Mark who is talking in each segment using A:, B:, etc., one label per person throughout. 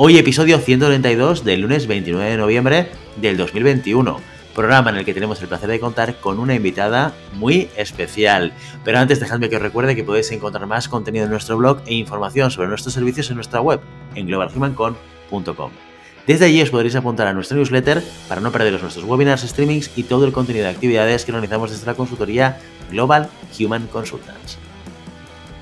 A: Hoy episodio 132 del lunes 29 de noviembre del 2021, programa en el que tenemos el placer de contar con una invitada muy especial. Pero antes dejadme que os recuerde que podéis encontrar más contenido en nuestro blog e información sobre nuestros servicios en nuestra web, en globalhumancon.com. Desde allí os podréis apuntar a nuestro newsletter para no perderos nuestros webinars, streamings y todo el contenido de actividades que organizamos desde la consultoría Global Human Consultants.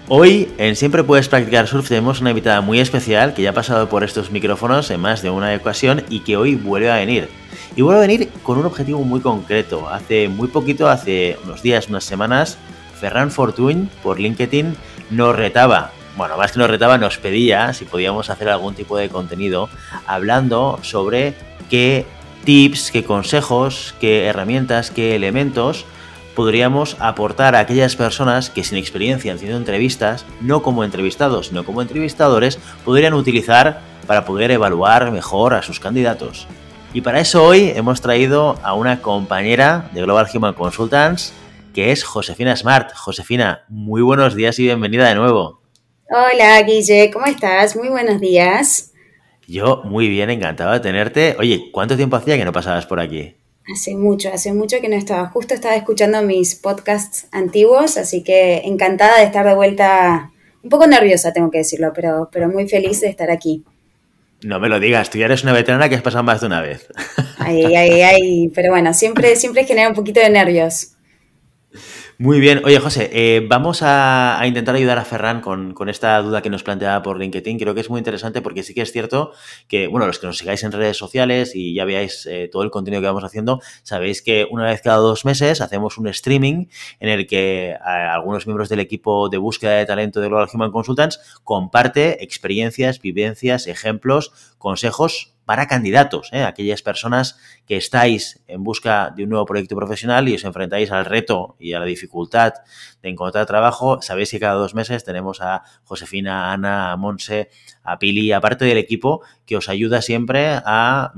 A: Hoy en Siempre Puedes Practicar Surf tenemos una invitada muy especial que ya ha pasado por estos micrófonos en más de una ocasión y que hoy vuelve a venir. Y vuelve a venir con un objetivo muy concreto. Hace muy poquito, hace unos días, unas semanas, Ferran Fortuny por LinkedIn nos retaba. Bueno, más que nos retaba, nos pedía si podíamos hacer algún tipo de contenido hablando sobre qué tips, qué consejos, qué herramientas, qué elementos podríamos aportar a aquellas personas que sin experiencia haciendo entrevistas, no como entrevistados, sino como entrevistadores, podrían utilizar para poder evaluar mejor a sus candidatos. Y para eso hoy hemos traído a una compañera de Global Human Consultants, que es Josefina Smart. Josefina, muy buenos días y bienvenida de nuevo.
B: Hola Guille, ¿cómo estás? Muy buenos días.
A: Yo muy bien, encantado de tenerte. Oye, ¿cuánto tiempo hacía que no pasabas por aquí?
B: Hace mucho, hace mucho que no estaba. Justo estaba escuchando mis podcasts antiguos, así que encantada de estar de vuelta. Un poco nerviosa, tengo que decirlo, pero, pero muy feliz de estar aquí.
A: No me lo digas, tú ya eres una veterana que has pasado más de una vez.
B: Ay, ay, ay, pero bueno, siempre, siempre genera un poquito de nervios.
A: Muy bien. Oye, José, eh, vamos a, intentar ayudar a Ferran con, esta duda que nos planteaba por LinkedIn. Creo que es muy interesante porque sí que es cierto que, bueno, los que nos sigáis en redes sociales y ya veáis eh, todo el contenido que vamos haciendo, sabéis que una vez cada dos meses hacemos un streaming en el que eh, algunos miembros del equipo de búsqueda de talento de Global Human Consultants comparte experiencias, vivencias, ejemplos, consejos para candidatos, ¿eh? aquellas personas que estáis en busca de un nuevo proyecto profesional y os enfrentáis al reto y a la dificultad de encontrar trabajo. Sabéis que cada dos meses tenemos a Josefina, a Ana, a Monse, a Pili, aparte del equipo, que os ayuda siempre a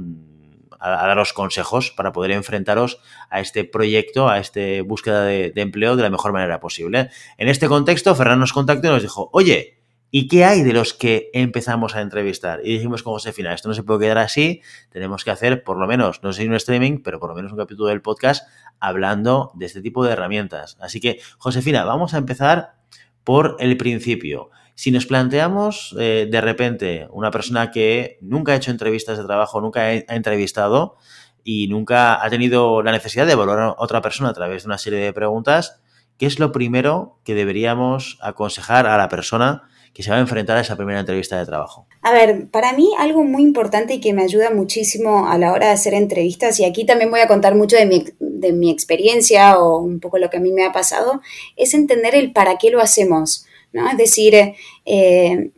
A: a, daros consejos para poder enfrentaros a este proyecto, a esta búsqueda de, de, empleo de la mejor manera posible. En este contexto, Ferran nos contactó y nos dijo, oye, ¿Y qué hay de los que empezamos a entrevistar? Y dijimos con Josefina, esto no se puede quedar así, tenemos que hacer por lo menos, no sé si un streaming, pero por lo menos un capítulo del podcast hablando de este tipo de herramientas. Así que, Josefina, vamos a empezar por el principio. Si nos planteamos eh, de repente una persona que nunca ha hecho entrevistas de trabajo, nunca ha entrevistado y nunca ha tenido la necesidad de evaluar a otra persona a través de una serie de preguntas, ¿qué es lo primero que deberíamos aconsejar a la persona que se va a enfrentar a esa primera entrevista de trabajo?
B: A ver, para mí algo muy importante y que me ayuda muchísimo a la hora de hacer entrevistas, y aquí también voy a contar mucho de mi, de mi experiencia o un poco lo que a mí me ha pasado, es entender el para qué lo hacemos. ¿no? Es decir, eh,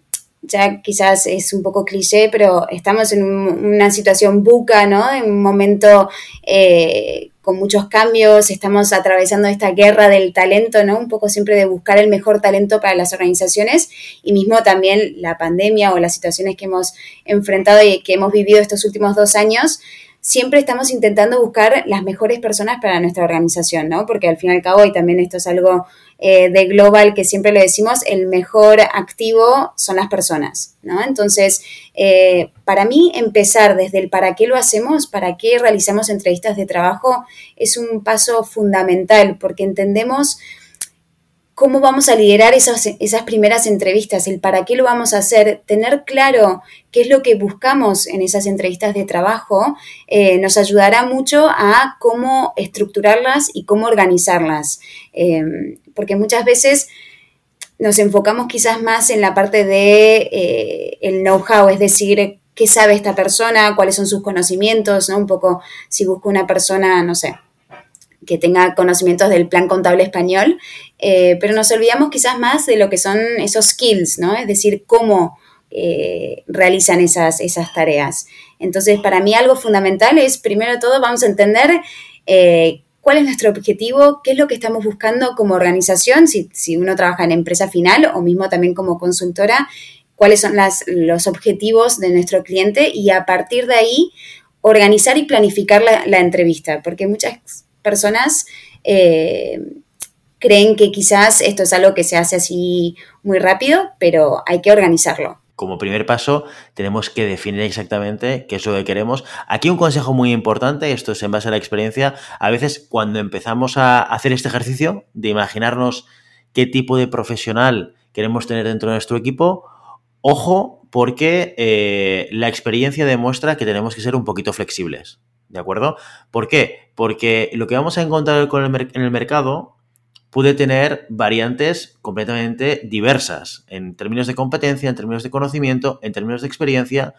B: ya quizás es un poco cliché, pero estamos en una situación buca, ¿no? En un momento eh, con muchos cambios, estamos atravesando esta guerra del talento, ¿no? Un poco siempre de buscar el mejor talento para las organizaciones y mismo también la pandemia o las situaciones que hemos enfrentado y que hemos vivido estos últimos dos años, siempre estamos intentando buscar las mejores personas para nuestra organización, ¿no? Porque al fin y al cabo, y también esto es algo eh, de Global que siempre lo decimos, el mejor activo son las personas, ¿no? Entonces, eh, para mí, empezar desde el para qué lo hacemos, para qué realizamos entrevistas de trabajo, es un paso fundamental, porque entendemos cómo vamos a liderar esas, esas primeras entrevistas, el para qué lo vamos a hacer, tener claro qué es lo que buscamos en esas entrevistas de trabajo, eh, nos ayudará mucho a cómo estructurarlas y cómo organizarlas. Em, porque muchas veces nos enfocamos quizás más en la parte de eh, el know-how, es decir, qué sabe esta persona, cuáles son sus conocimientos, ¿no? Un poco si busco una persona, no sé, que tenga conocimientos del plan contable español, eh, pero nos olvidamos quizás más de lo que son esos skills, ¿no? Es decir, cómo, eh, realizan esas, esas tareas. Entonces, para mí algo fundamental es, primero de todo, vamos a entender eh, cuál es nuestro objetivo, qué es lo que estamos buscando como organización, si, si uno trabaja en empresa final o mismo también como consultora, cuáles son los objetivos de nuestro cliente y a partir de ahí organizar y planificar la, entrevista, porque muchas personas eh, creen que quizás esto es algo que se hace así muy rápido, pero hay que organizarlo.
A: Como primer paso, tenemos que definir exactamente qué es lo que queremos. Aquí un consejo muy importante, esto es en base a la experiencia, a veces cuando empezamos a hacer este ejercicio de imaginarnos qué tipo de profesional queremos tener dentro de nuestro equipo, ojo, porque eh, la experiencia demuestra que tenemos que ser un poquito flexibles. ¿De acuerdo? ¿Por qué? Porque lo que vamos a encontrar en el mercado puede tener variantes completamente diversas en términos de competencia, en términos de conocimiento, en términos de experiencia.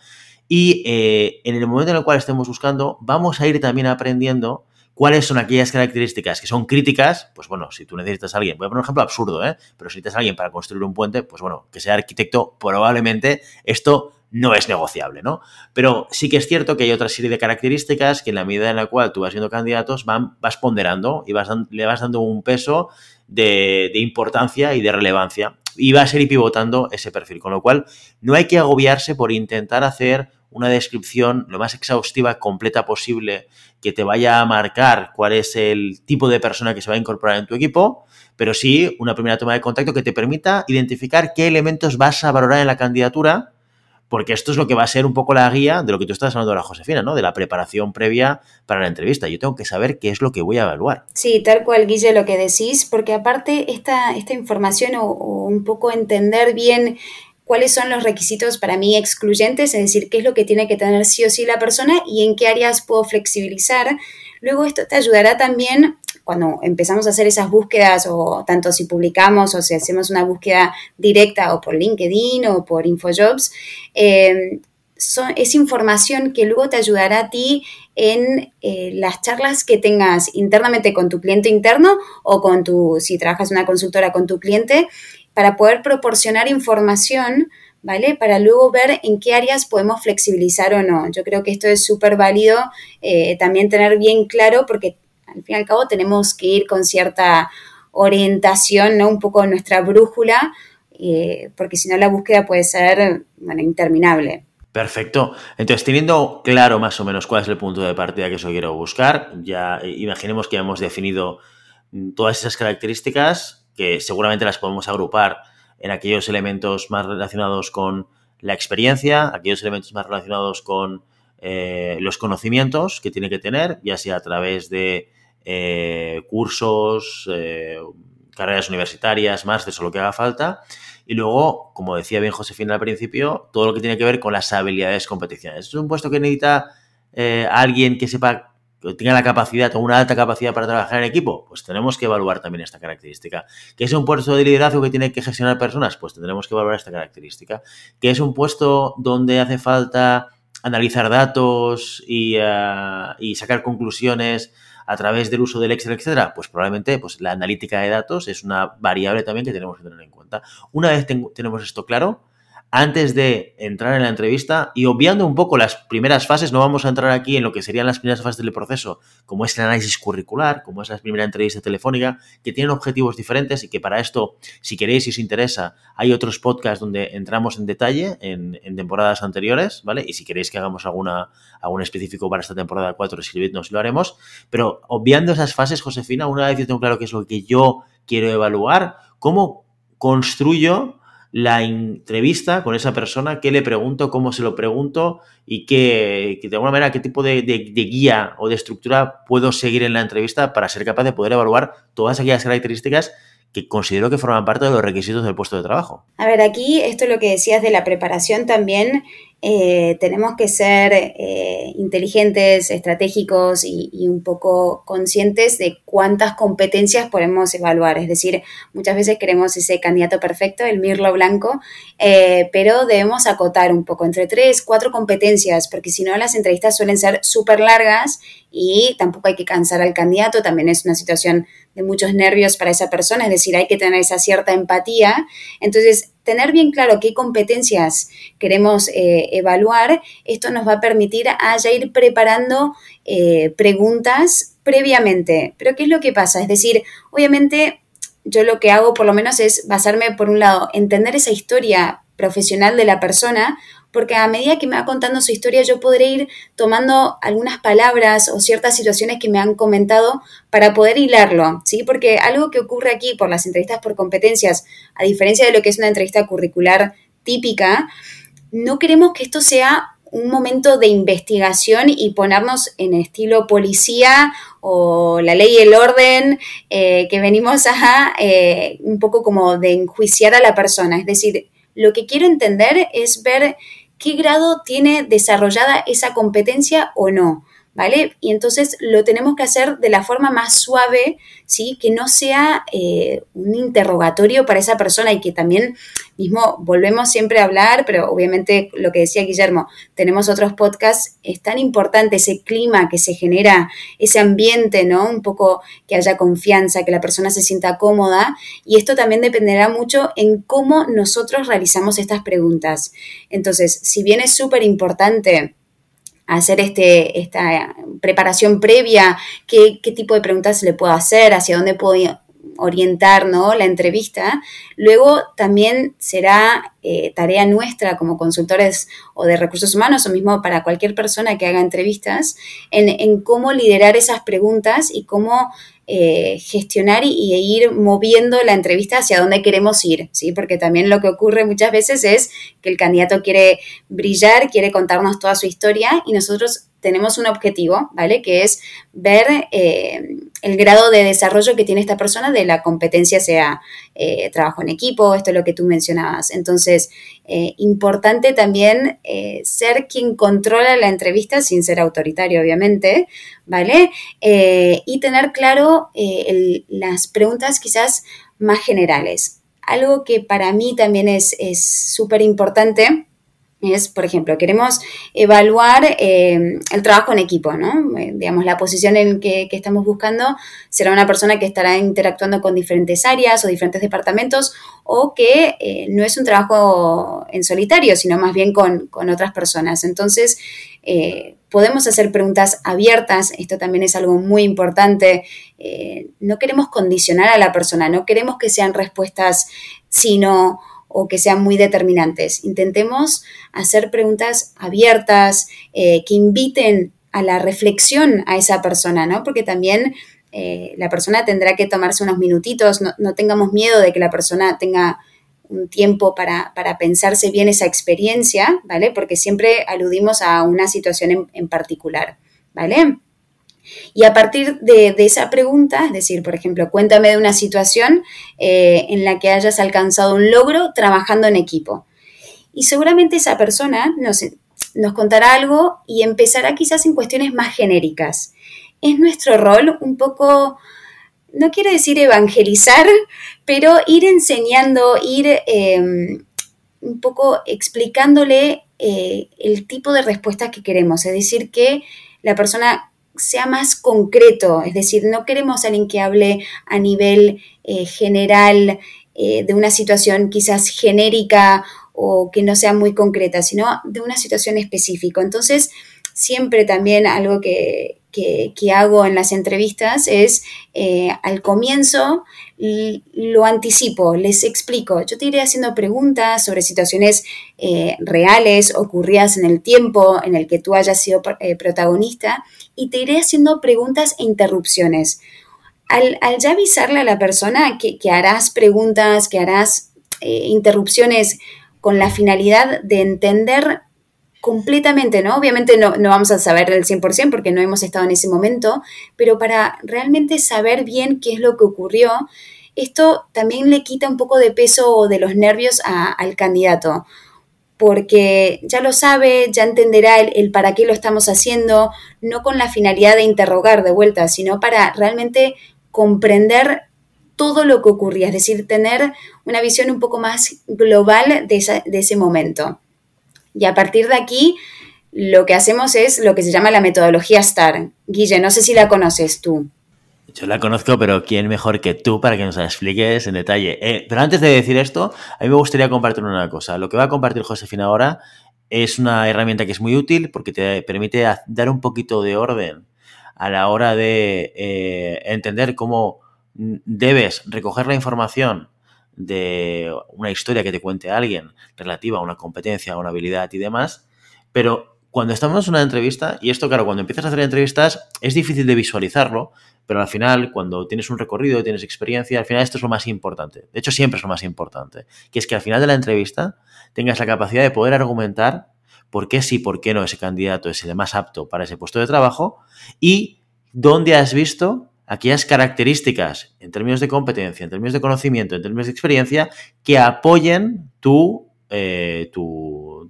A: Y eh, en el momento en el cual estemos buscando, vamos a ir también aprendiendo cuáles son aquellas características que son críticas. Pues bueno, si tú necesitas a alguien, voy a poner un ejemplo absurdo, ¿eh? pero si necesitas a alguien para construir un puente, pues bueno, que sea arquitecto, probablemente esto no es negociable, ¿no? Pero sí que es cierto que hay otra serie de características que en la medida en la cual tú vas viendo candidatos van, vas ponderando y vas, le vas dando un peso de, importancia y de relevancia y va a ir pivotando ese perfil. Con lo cual, no hay que agobiarse por intentar hacer una descripción lo más exhaustiva, completa posible, que te vaya a marcar cuál es el tipo de persona que se va a incorporar en tu equipo, pero sí una primera toma de contacto que te permita identificar qué elementos vas a valorar en la candidatura porque esto es lo que va a ser un poco la guía de lo que tú estás hablando la Josefina, ¿no? De la preparación previa para la entrevista. Yo tengo que saber qué es lo que voy a evaluar.
B: Sí, tal cual, Guille, lo que decís, porque aparte esta, esta información o, un poco entender bien cuáles son los requisitos para mí excluyentes, es decir, qué es lo que tiene que tener sí o sí la persona y en qué áreas puedo flexibilizar. Luego esto te ayudará también cuando empezamos a hacer esas búsquedas, o tanto si publicamos o si hacemos una búsqueda directa o por LinkedIn o por InfoJobs, eh, es información que luego te ayudará a ti en eh, las charlas que tengas internamente con tu cliente interno o con tu, si trabajas una consultora con tu cliente, para poder proporcionar información ¿vale? Para luego ver en qué áreas podemos flexibilizar o no. Yo creo que esto es súper válido eh, también tener bien claro porque al fin y al cabo tenemos que ir con cierta orientación, ¿no? Un poco nuestra brújula, eh, porque si no la búsqueda puede ser, interminable.
A: Perfecto. Entonces, teniendo claro más o menos cuál es el punto de partida que yo quiero buscar, ya eh, imaginemos que hemos definido mm, todas esas características que seguramente las podemos agrupar en aquellos elementos más relacionados con la experiencia, aquellos elementos más relacionados con eh, los conocimientos que tiene que tener, ya sea a través de eh, cursos, eh, carreras universitarias, más de eso lo que haga falta. Y luego, como decía bien Josefina al principio, todo lo que tiene que ver con las habilidades competiciones. Es un puesto que necesita eh, alguien que sepa, que tenga la capacidad o una alta capacidad para trabajar en equipo. Pues tenemos que evaluar también esta característica. ¿Que es un puesto de liderazgo que tiene que gestionar personas? Pues tendremos que evaluar esta característica. ¿Que es un puesto donde hace falta analizar datos y, y sacar conclusiones a través del uso del Excel, etcétera, pues probablemente pues, la analítica de datos es una variable también que tenemos que tener en cuenta. Una vez tenemos esto claro, antes de entrar en la entrevista y obviando un poco las primeras fases, no vamos a entrar aquí en lo que serían las primeras fases del proceso, como es el análisis curricular, como es la primera entrevista telefónica, que tienen objetivos diferentes y que para esto, si queréis y os interesa, hay otros podcasts donde entramos en detalle en, temporadas anteriores, ¿vale? Y si queréis que hagamos alguna, algún específico para esta temporada 4, escribidnos y lo haremos. Pero obviando esas fases, Josefina, una vez yo tengo claro qué es lo que yo quiero evaluar, ¿cómo construyo la entrevista con esa persona, qué le pregunto, cómo se lo pregunto y qué, de alguna manera, qué tipo de, guía o de estructura puedo seguir en la entrevista para ser capaz de poder evaluar todas aquellas características que considero que forman parte de los requisitos del puesto de trabajo.
B: A ver, aquí esto es lo que decías de la preparación también eh, tenemos que ser eh, inteligentes, estratégicos y, un poco conscientes de cuántas competencias podemos evaluar. Es decir, muchas veces queremos ese candidato perfecto, el mirlo blanco, eh, pero debemos acotar un poco entre tres, cuatro competencias, porque si no las entrevistas suelen ser súper largas y tampoco hay que cansar al candidato, también es una situación de muchos nervios para esa persona, es decir, hay que tener esa cierta empatía. Entonces, tener bien claro qué competencias queremos eh, evaluar, esto nos va a permitir a ir preparando eh, preguntas previamente. Pero ¿qué es lo que pasa? Es decir, obviamente yo lo que hago por lo menos es basarme, por un lado, entender esa historia profesional de la persona, porque a medida que me va contando su historia yo podré ir tomando algunas palabras o ciertas situaciones que me han comentado para poder hilarlo, ¿sí? Porque algo que ocurre aquí por las entrevistas por competencias, a diferencia de lo que es una entrevista curricular típica, no queremos que esto sea un momento de investigación y ponernos en estilo policía o la ley y el orden, eh, que venimos a eh, un poco como de enjuiciar a la persona. Es decir, lo que quiero entender es ver qué grado tiene desarrollada esa competencia o no. ¿Vale? Y entonces lo tenemos que hacer de la forma más suave, ¿sí? Que no sea eh, un interrogatorio para esa persona y que también mismo volvemos siempre a hablar, pero obviamente lo que decía Guillermo, tenemos otros podcasts, es tan importante ese clima que se genera, ese ambiente, ¿no? Un poco que haya confianza, que la persona se sienta cómoda y esto también dependerá mucho en cómo nosotros realizamos estas preguntas. Entonces, si bien es súper importante, hacer este, esta preparación previa, qué, qué tipo de preguntas le puedo hacer, hacia dónde puedo orientar ¿no? la entrevista. Luego también será eh, tarea nuestra como consultores o de recursos humanos o mismo para cualquier persona que haga entrevistas en, en cómo liderar esas preguntas y cómo eh, gestionar y, ir moviendo la entrevista hacia dónde queremos ir, ¿sí? Porque también lo que ocurre muchas veces es que el candidato quiere brillar, quiere contarnos toda su historia y nosotros tenemos un objetivo, ¿vale? Que es ver eh, el grado de desarrollo que tiene esta persona de la competencia, sea eh, trabajo en equipo, esto es lo que tú mencionabas. Entonces, eh, importante también ser quien controla la entrevista sin ser autoritario, obviamente, ¿vale? y tener claro las preguntas quizás más generales. Algo que para mí también es súper importante es, por ejemplo, queremos evaluar eh, el trabajo en equipo, ¿no? Eh, digamos, la posición en que, que, estamos buscando será una persona que estará interactuando con diferentes áreas o diferentes departamentos o que eh, no es un trabajo en solitario, sino más bien con, con otras personas. Entonces, podemos hacer preguntas abiertas, esto también es algo muy importante. no queremos condicionar a la persona, no queremos que sean respuestas, sino o que sean muy determinantes. Intentemos hacer preguntas abiertas eh, que inviten a la reflexión a esa persona, ¿no? Porque también eh, la persona tendrá que tomarse unos minutitos, no, tengamos miedo de que la persona tenga un tiempo para, pensarse bien esa experiencia, ¿vale? Porque siempre aludimos a una situación en, en particular, ¿vale? Y a partir de, esa pregunta, es decir, por ejemplo, cuéntame de una situación eh, en la que hayas alcanzado un logro trabajando en equipo. Y seguramente esa persona nos, nos contará algo y empezará quizás en cuestiones más genéricas. Es nuestro rol un poco, no quiero decir evangelizar, pero ir enseñando, ir em, un poco explicándole eh, el tipo de respuestas que queremos. Es decir, que la persona sea más concreto, es decir, no queremos a alguien que hable a nivel eh, general eh, de una situación quizás genérica o que no sea muy concreta, sino de una situación específica. Entonces, siempre también algo que, hago en las entrevistas es eh, al comienzo lo anticipo, les explico. Yo te iré haciendo preguntas sobre situaciones reales, ocurridas en el tiempo en el que tú hayas sido protagonista y te iré haciendo preguntas e interrupciones. Al, ya avisarle a la persona que, harás preguntas, que harás interrupciones con la finalidad de entender completamente, ¿no? Obviamente no, no, vamos a saber el 100% porque no hemos estado en ese momento, pero para realmente saber bien qué es lo que ocurrió, esto también le quita un poco de peso o de los nervios al candidato, porque ya lo sabe, ya entenderá el, para qué lo estamos haciendo, no con la finalidad de interrogar de vuelta, sino para realmente comprender todo lo que ocurría, es decir, tener una visión un poco más global de ese momento. Y a partir de aquí, lo que hacemos es lo que se llama la metodología STAR. Guille, no sé si la conoces tú.
A: Yo la conozco, pero ¿quién mejor que tú para que nos la expliques en detalle? Eh, pero antes de decir esto, a mí me gustaría compartir una cosa. Lo que va a compartir Josefina ahora es una herramienta que es muy útil porque te permite dar un poquito de orden a la hora de eh, entender cómo debes recoger la información de una historia que te cuente alguien relativa a una competencia, a una habilidad y demás, pero cuando estamos en una entrevista, y esto claro, cuando empiezas a hacer entrevistas es difícil de visualizarlo, pero al final, cuando tienes un recorrido, tienes experiencia, al final esto es lo más importante. De hecho, siempre es lo más importante, que es que al final de la entrevista tengas la capacidad de poder argumentar por qué sí, por qué no ese candidato es el más apto para ese puesto de trabajo y dónde has visto aquellas características en términos de competencia, en términos de conocimiento, en términos de experiencia, que apoyen tu, eh, tu,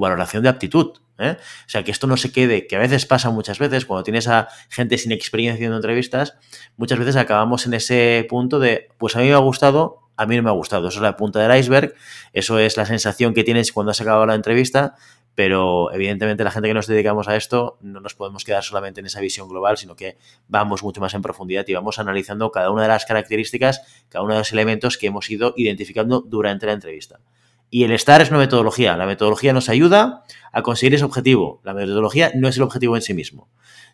A: valoración de aptitud. ¿eh? O sea, que esto no se quede, que a veces pasa muchas veces, cuando tienes a gente sin experiencia en entrevistas, muchas veces acabamos en ese punto de, pues a mí me ha gustado, a mí no me ha gustado. Eso es la punta del iceberg, eso es la sensación que tienes cuando has acabado la entrevista, pero evidentemente la gente que nos dedicamos a esto no nos podemos quedar solamente en esa visión global, sino que vamos mucho más en profundidad y vamos analizando cada una de las características, cada uno de los elementos que hemos ido identificando durante la entrevista. Y el STAR es una metodología. La metodología nos ayuda a conseguir ese objetivo. La metodología no es el objetivo en sí mismo.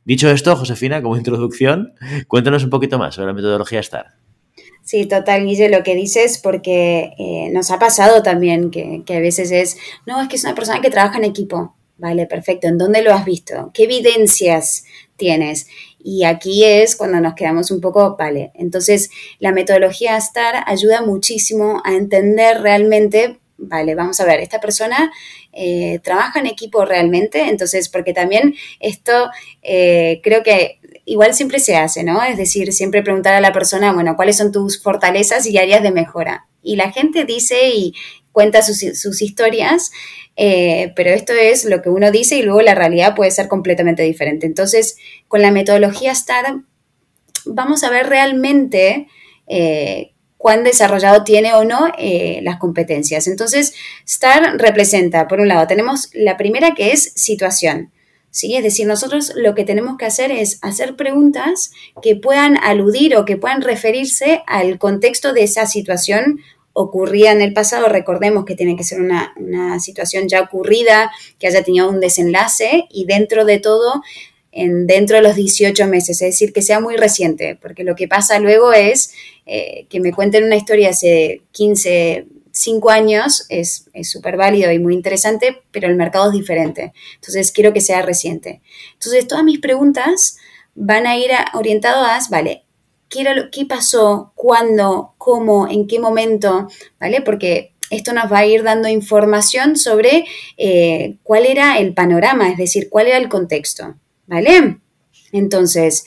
A: Dicho esto, Josefina, como introducción, cuéntanos un poquito más sobre la metodología STAR.
B: Sí, total, Guille, lo que dices, porque eh, nos ha pasado también que, que, a veces es, no, es que es una persona que trabaja en equipo. Vale, perfecto. ¿En dónde lo has visto? ¿Qué evidencias tienes? Y aquí es cuando nos quedamos un poco, vale. Entonces, la metodología STAR ayuda muchísimo a entender realmente, vale, vamos a ver, esta persona eh, trabaja en equipo realmente, entonces, porque también esto eh, creo que igual siempre se hace, ¿no? Es decir, siempre preguntar a la persona, bueno, ¿cuáles son tus fortalezas y áreas de mejora? Y la gente dice y cuenta sus, historias, eh, pero esto es lo que uno dice y luego la realidad puede ser completamente diferente. Entonces, con la metodología STAR, vamos a ver realmente cuán desarrollado tiene o no eh, las competencias. Entonces, STAR representa, por un lado, tenemos la primera que es situación. ¿sí? Es decir, nosotros lo que tenemos que hacer es hacer preguntas que puedan aludir o que puedan referirse al contexto de esa situación ocurrida en el pasado. Recordemos que tiene que ser una, situación ya ocurrida, que haya tenido un desenlace y dentro de todo, en, dentro de los 18 meses, es decir, que sea muy reciente, porque lo que pasa luego es eh, que me cuenten una historia hace 15, cinco años es súper válido y muy interesante, pero el mercado es diferente. Entonces, quiero que sea reciente. Entonces, todas mis preguntas van a ir orientadas, vale, ¿qué, ¿qué pasó? ¿Cuándo? ¿Cómo? ¿En qué momento? ¿Vale? Porque esto nos va a ir dando información sobre eh, cuál era el panorama, es decir, cuál era el contexto. ¿Vale? Entonces,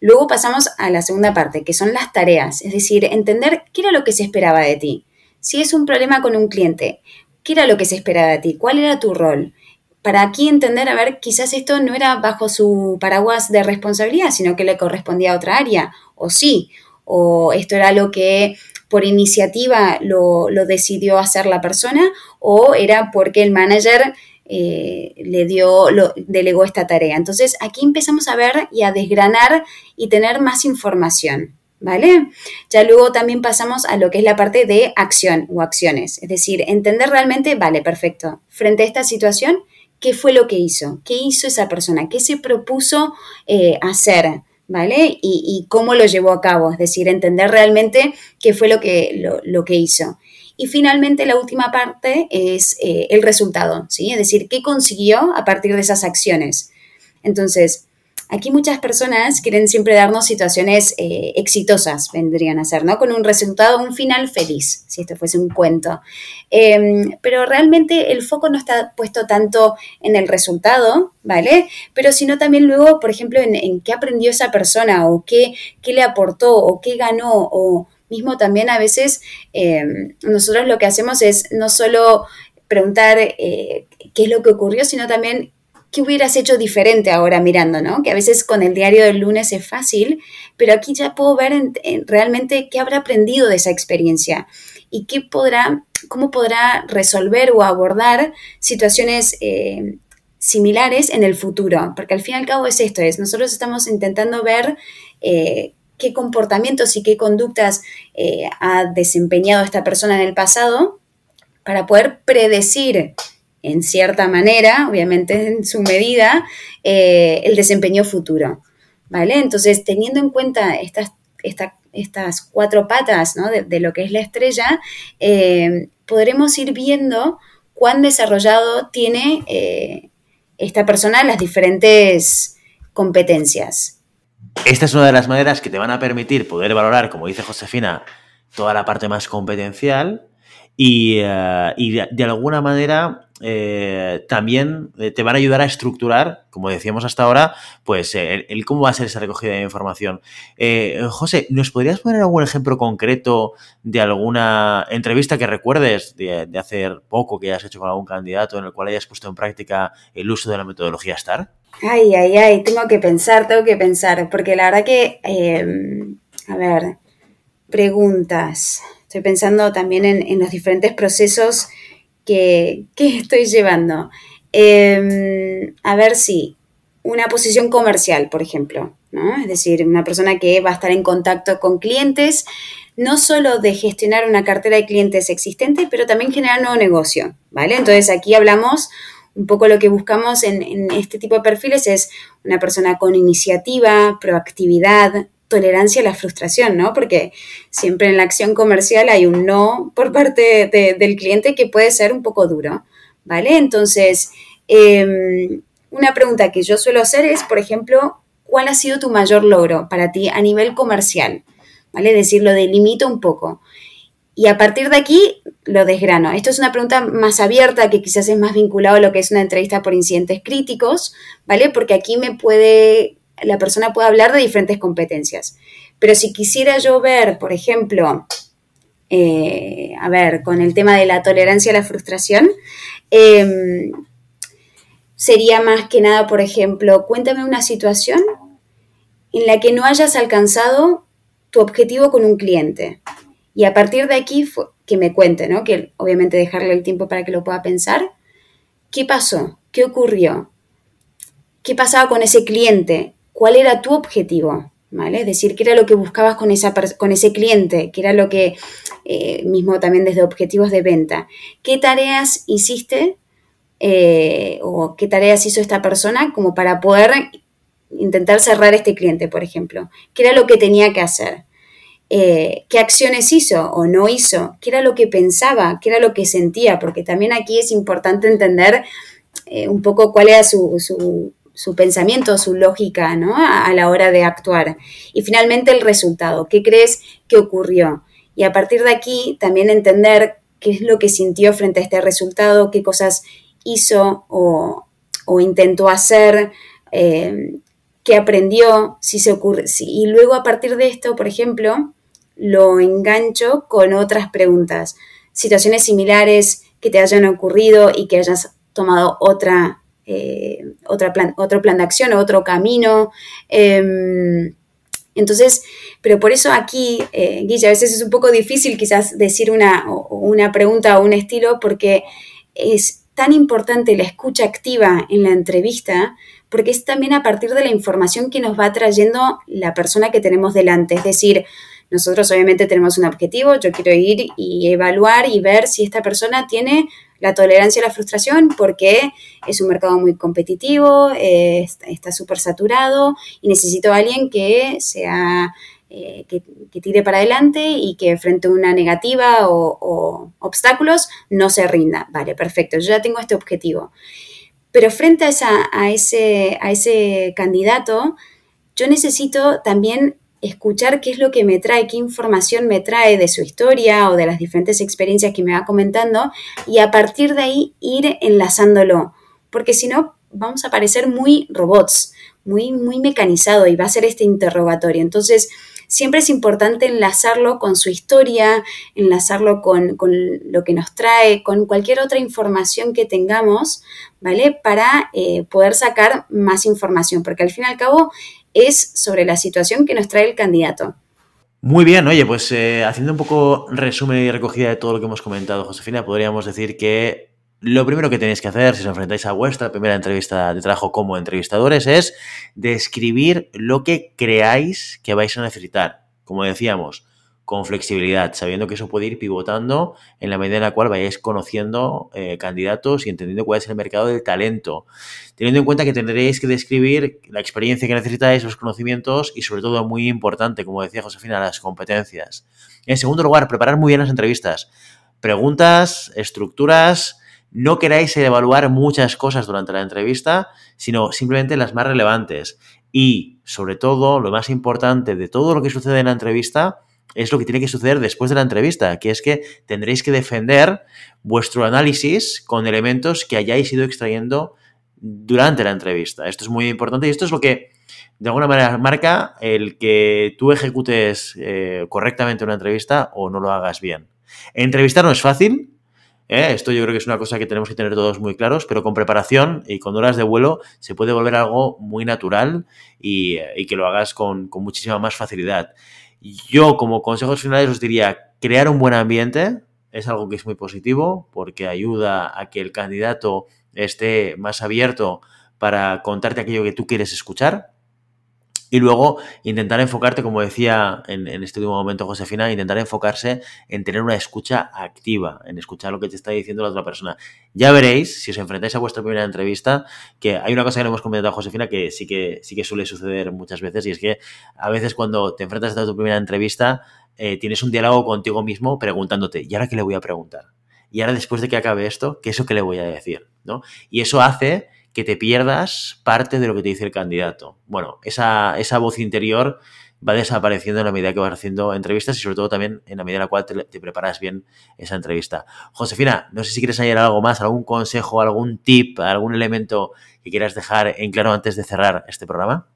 B: luego pasamos a la segunda parte, que son las tareas, es decir, entender qué era lo que se esperaba de ti. Si es un problema con un cliente, ¿qué era lo que se esperaba de ti? ¿Cuál era tu rol? Para aquí entender, a ver, quizás esto no era bajo su paraguas de responsabilidad, sino que le correspondía a otra área, o sí, o esto era lo que por iniciativa lo, decidió hacer la persona, o era porque el manager eh, le dio, lo, delegó esta tarea. Entonces aquí empezamos a ver y a desgranar y tener más información. ¿Vale? Ya luego también pasamos a lo que es la parte de acción o acciones, es decir, entender realmente, vale, perfecto, frente a esta situación, ¿qué fue lo que hizo? ¿Qué hizo esa persona? ¿Qué se propuso eh, hacer? ¿Vale? Y, cómo lo llevó a cabo, es decir, entender realmente qué fue lo que, lo, que hizo. Y finalmente la última parte es eh, el resultado, ¿sí? Es decir, qué consiguió a partir de esas acciones. Entonces, Aquí muchas personas quieren siempre darnos situaciones eh, exitosas, vendrían a ser, ¿no? Con un resultado, un final feliz, si esto fuese un cuento. Em, pero realmente el foco no está puesto tanto en el resultado, ¿vale? Pero sino también luego, por ejemplo, en, qué aprendió esa persona o qué, qué, le aportó o qué ganó o mismo también a veces em, nosotros lo que hacemos es no solo preguntar eh, qué es lo que ocurrió, sino también ¿qué hubieras hecho diferente ahora mirando, ¿no? Que a veces con el diario del lunes es fácil, pero aquí ya puedo ver realmente qué habrá aprendido de esa experiencia y qué podrá, cómo podrá resolver o abordar situaciones eh, similares en el futuro, porque al fin y al cabo es esto, es nosotros estamos intentando ver eh, qué comportamientos y qué conductas eh, ha desempeñado esta persona en el pasado para poder predecir en cierta manera, obviamente en su medida, eh, el desempeño futuro. ¿Vale? Entonces, teniendo en cuenta estas, estas cuatro patas de, lo que es la estrella, eh, podremos ir viendo cuán desarrollado tiene esta persona las diferentes competencias.
A: Esta es una de las maneras que te van a permitir poder valorar, como dice Josefina, toda la parte más competencial y, eh, de, alguna manera eh, también eh, te van a ayudar a estructurar, como decíamos hasta ahora, pues el, cómo va a ser esa recogida de información. José, ¿nos podrías poner algún ejemplo concreto de alguna entrevista que recuerdes de, de hace poco que hayas hecho con algún candidato en el cual hayas puesto en práctica el uso de la metodología STAR?
B: Ay, ay, ay, tengo que pensar, tengo que pensar, porque la verdad que, a ver, preguntas. Estoy pensando también en, los diferentes procesos que, estoy llevando. Em, a ver si una posición comercial, por ejemplo, ¿no? Es decir, una persona que va a estar en contacto con clientes, no solo de gestionar una cartera de clientes existente, pero también generar nuevo negocio, ¿vale? Entonces aquí hablamos un poco lo que buscamos en, este tipo de perfiles es una persona con iniciativa, proactividad, tolerancia a la frustración, ¿no? Porque siempre en la acción comercial hay un no por parte del cliente que puede ser un poco duro, ¿vale? Entonces, em, una pregunta que yo suelo hacer es, por ejemplo, ¿cuál ha sido tu mayor logro para ti a nivel comercial? ¿Vale? Es decir, lo delimito un poco. Y a partir de aquí lo desgrano. Esto es una pregunta más abierta que quizás es más vinculado a lo que es una entrevista por incidentes críticos, ¿vale? Porque aquí me puede, la persona puede hablar de diferentes competencias. Pero si quisiera yo ver, por ejemplo, eh, a ver, con el tema de la tolerancia a la frustración, em, sería más que nada, por ejemplo, cuéntame una situación en la que no hayas alcanzado tu objetivo con un cliente. Y a partir de aquí, que me cuente, ¿no? Que obviamente dejarle el tiempo para que lo pueda pensar. ¿Qué pasó? ¿Qué ocurrió? ¿Qué pasaba con ese cliente? ¿Cuál era tu objetivo? ¿Vale? Es decir, ¿qué era lo que buscabas con, esa, con ese cliente? ¿Qué era lo que, eh, mismo también desde objetivos de venta? ¿Qué tareas hiciste eh, o qué tareas hizo esta persona como para poder intentar cerrar este cliente, por ejemplo? ¿Qué era lo que tenía que hacer? Eh, qué acciones hizo o no hizo, qué era lo que pensaba, qué era lo que sentía, porque también aquí es importante entender un poco cuál era su, su, pensamiento, su lógica ¿no? a, la hora de actuar. Y finalmente el resultado, qué crees que ocurrió. Y a partir de aquí también entender qué es lo que sintió frente a este resultado, qué cosas hizo o, intentó hacer, eh, qué aprendió, si se ocurre. y luego a partir de esto, por ejemplo, lo engancho con otras preguntas. Situaciones similares que te hayan ocurrido y que hayas tomado otra, eh, plan, otro plan de acción otro camino. Em, entonces, pero por eso aquí, eh, Guilla, a veces es un poco difícil quizás decir una, una pregunta o un estilo porque es tan importante la escucha activa en la entrevista porque es también a partir de la información que nos va trayendo la persona que tenemos delante. Es decir, nosotros obviamente tenemos un objetivo, yo quiero ir y evaluar y ver si esta persona tiene la tolerancia a la frustración porque es un mercado muy competitivo, eh, está súper saturado y necesito a alguien que sea... Eh, que, tire para adelante y que frente a una negativa o, obstáculos no se rinda. Vale, perfecto, yo ya tengo este objetivo. Pero frente a, esa, a, ese, a ese candidato, yo necesito también escuchar qué es lo que me trae, qué información me trae de su historia o de las diferentes experiencias que me va comentando y a partir de ahí ir enlazándolo, porque si no vamos a parecer muy robots, muy, muy mecanizado y va a ser este interrogatorio. Entonces, siempre es importante enlazarlo con su historia, enlazarlo con, lo que nos trae, con cualquier otra información que tengamos, ¿vale? Para eh, poder sacar más información, porque al fin y al cabo es sobre la situación que nos trae el candidato.
A: Muy bien, oye, pues eh, haciendo un poco resumen y recogida de todo lo que hemos comentado, Josefina, podríamos decir que lo primero que tenéis que hacer si os enfrentáis a vuestra primera entrevista de trabajo como entrevistadores es describir lo que creáis que vais a necesitar. Como decíamos, con flexibilidad, sabiendo que eso puede ir pivotando en la medida en la cual vayáis conociendo eh, candidatos y entendiendo cuál es el mercado del talento. Teniendo en cuenta que tendréis que describir la experiencia que necesitáis, los conocimientos y sobre todo, muy importante, como decía Josefina, las competencias. En segundo lugar, preparar muy bien las entrevistas. Preguntas, estructuras, no queráis evaluar muchas cosas durante la entrevista, sino simplemente las más relevantes. Y, sobre todo, lo más importante de todo lo que sucede en la entrevista, es lo que tiene que suceder después de la entrevista, que es que tendréis que defender vuestro análisis con elementos que hayáis ido extrayendo durante la entrevista. Esto es muy importante y esto es lo que de alguna manera marca el que tú ejecutes eh, correctamente una entrevista o no lo hagas bien. Entrevistar no es fácil, ¿eh? esto yo creo que es una cosa que tenemos que tener todos muy claros, pero con preparación y con horas de vuelo se puede volver algo muy natural y, que lo hagas con, con muchísima más facilidad. Yo, como consejos finales, os diría, crear un buen ambiente es algo que es muy positivo porque ayuda a que el candidato esté más abierto para contarte aquello que tú quieres escuchar. Y luego intentar enfocarte, como decía en, este último momento Josefina, intentar enfocarse en tener una escucha activa, en escuchar lo que te está diciendo la otra persona. Ya veréis, si os enfrentáis a vuestra primera entrevista, que hay una cosa que no hemos comentado Josefina que sí que sí que suele suceder muchas veces, y es que a veces cuando te enfrentas a tu primera entrevista, eh, tienes un diálogo contigo mismo preguntándote, ¿y ahora qué le voy a preguntar? Y ahora después de que acabe esto, ¿qué es eso que le voy a decir? ¿no? Y eso hace que te pierdas parte de lo que te dice el candidato. Bueno, esa, esa voz interior va desapareciendo en la medida que vas haciendo entrevistas y sobre todo también en la medida en la cual te, preparas bien esa entrevista. Josefina, no sé si quieres añadir algo más, algún consejo, algún tip, algún elemento que quieras dejar en claro antes de cerrar este programa.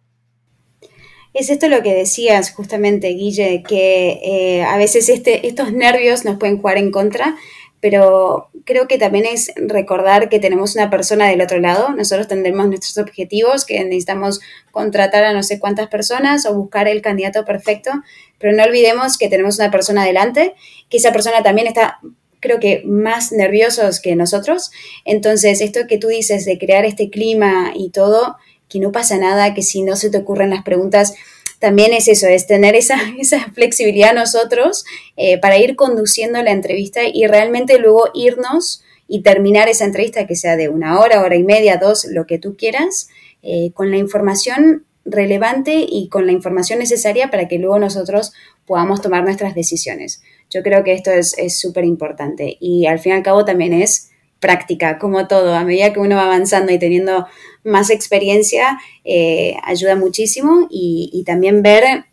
B: Es esto lo que decías justamente, Guille, que eh, a veces este, estos nervios nos pueden jugar en contra, pero creo que también es recordar que tenemos una persona del otro lado, nosotros tendremos nuestros objetivos, que necesitamos contratar a no sé cuántas personas o buscar el candidato perfecto, pero no olvidemos que tenemos una persona delante, que esa persona también está creo que más nerviosos que nosotros. Entonces, esto que tú dices de crear este clima y todo, que no pasa nada, que si no se te ocurren las preguntas, también es eso, es tener esa, esa flexibilidad nosotros eh, para ir conduciendo la entrevista y realmente luego irnos y terminar esa entrevista que sea de una hora, hora y media, dos, lo que tú quieras, eh, con la información relevante y con la información necesaria para que luego nosotros podamos tomar nuestras decisiones. Yo creo que esto es súper importante y al fin y al cabo también es práctica, como todo. A medida que uno va avanzando y teniendo más experiencia, eh, ayuda muchísimo y, también ver,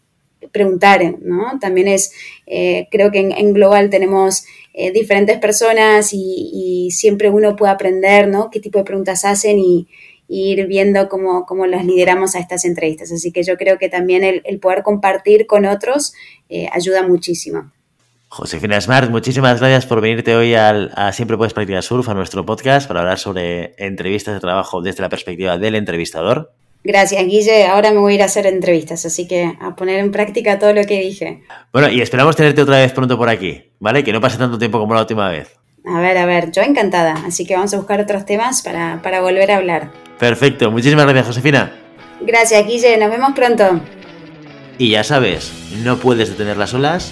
B: preguntar, ¿no? También es, eh, creo que en, Global tenemos eh, diferentes personas y, siempre uno puede aprender, ¿no? Qué tipo de preguntas hacen y, ir viendo cómo, cómo las lideramos a estas entrevistas. Así que yo creo que también el, el poder compartir con otros ayuda muchísimo.
A: Josefina Smart, muchísimas gracias por venirte hoy al, a Siempre Puedes Practicar Surf, a nuestro podcast, para hablar sobre entrevistas de trabajo desde la perspectiva del entrevistador.
B: Gracias, Guille. Ahora me voy a ir a hacer entrevistas, así que a poner en práctica todo lo que dije.
A: Bueno, y esperamos tenerte otra vez pronto por aquí, ¿vale? Que no pase tanto tiempo como la última vez.
B: A ver, a ver, yo encantada, así que vamos a buscar otros temas para, para volver a hablar.
A: Perfecto, muchísimas gracias, Josefina.
B: Gracias, Guille, nos vemos pronto.
A: Y ya sabes, no puedes detener las olas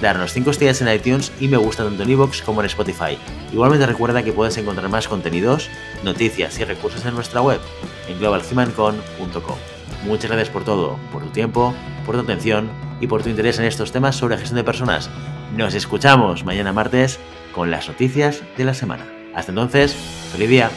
A: darnos 5 estrellas en iTunes y me gusta tanto en iVoox como en Spotify. Igualmente recuerda que puedes encontrar más contenidos, noticias y recursos en nuestra web en globalhumancon.com. Muchas gracias por todo, por tu tiempo, por tu atención y por tu interés en estos temas sobre gestión de personas. Nos escuchamos mañana martes con las noticias de la semana. Hasta entonces, feliz día.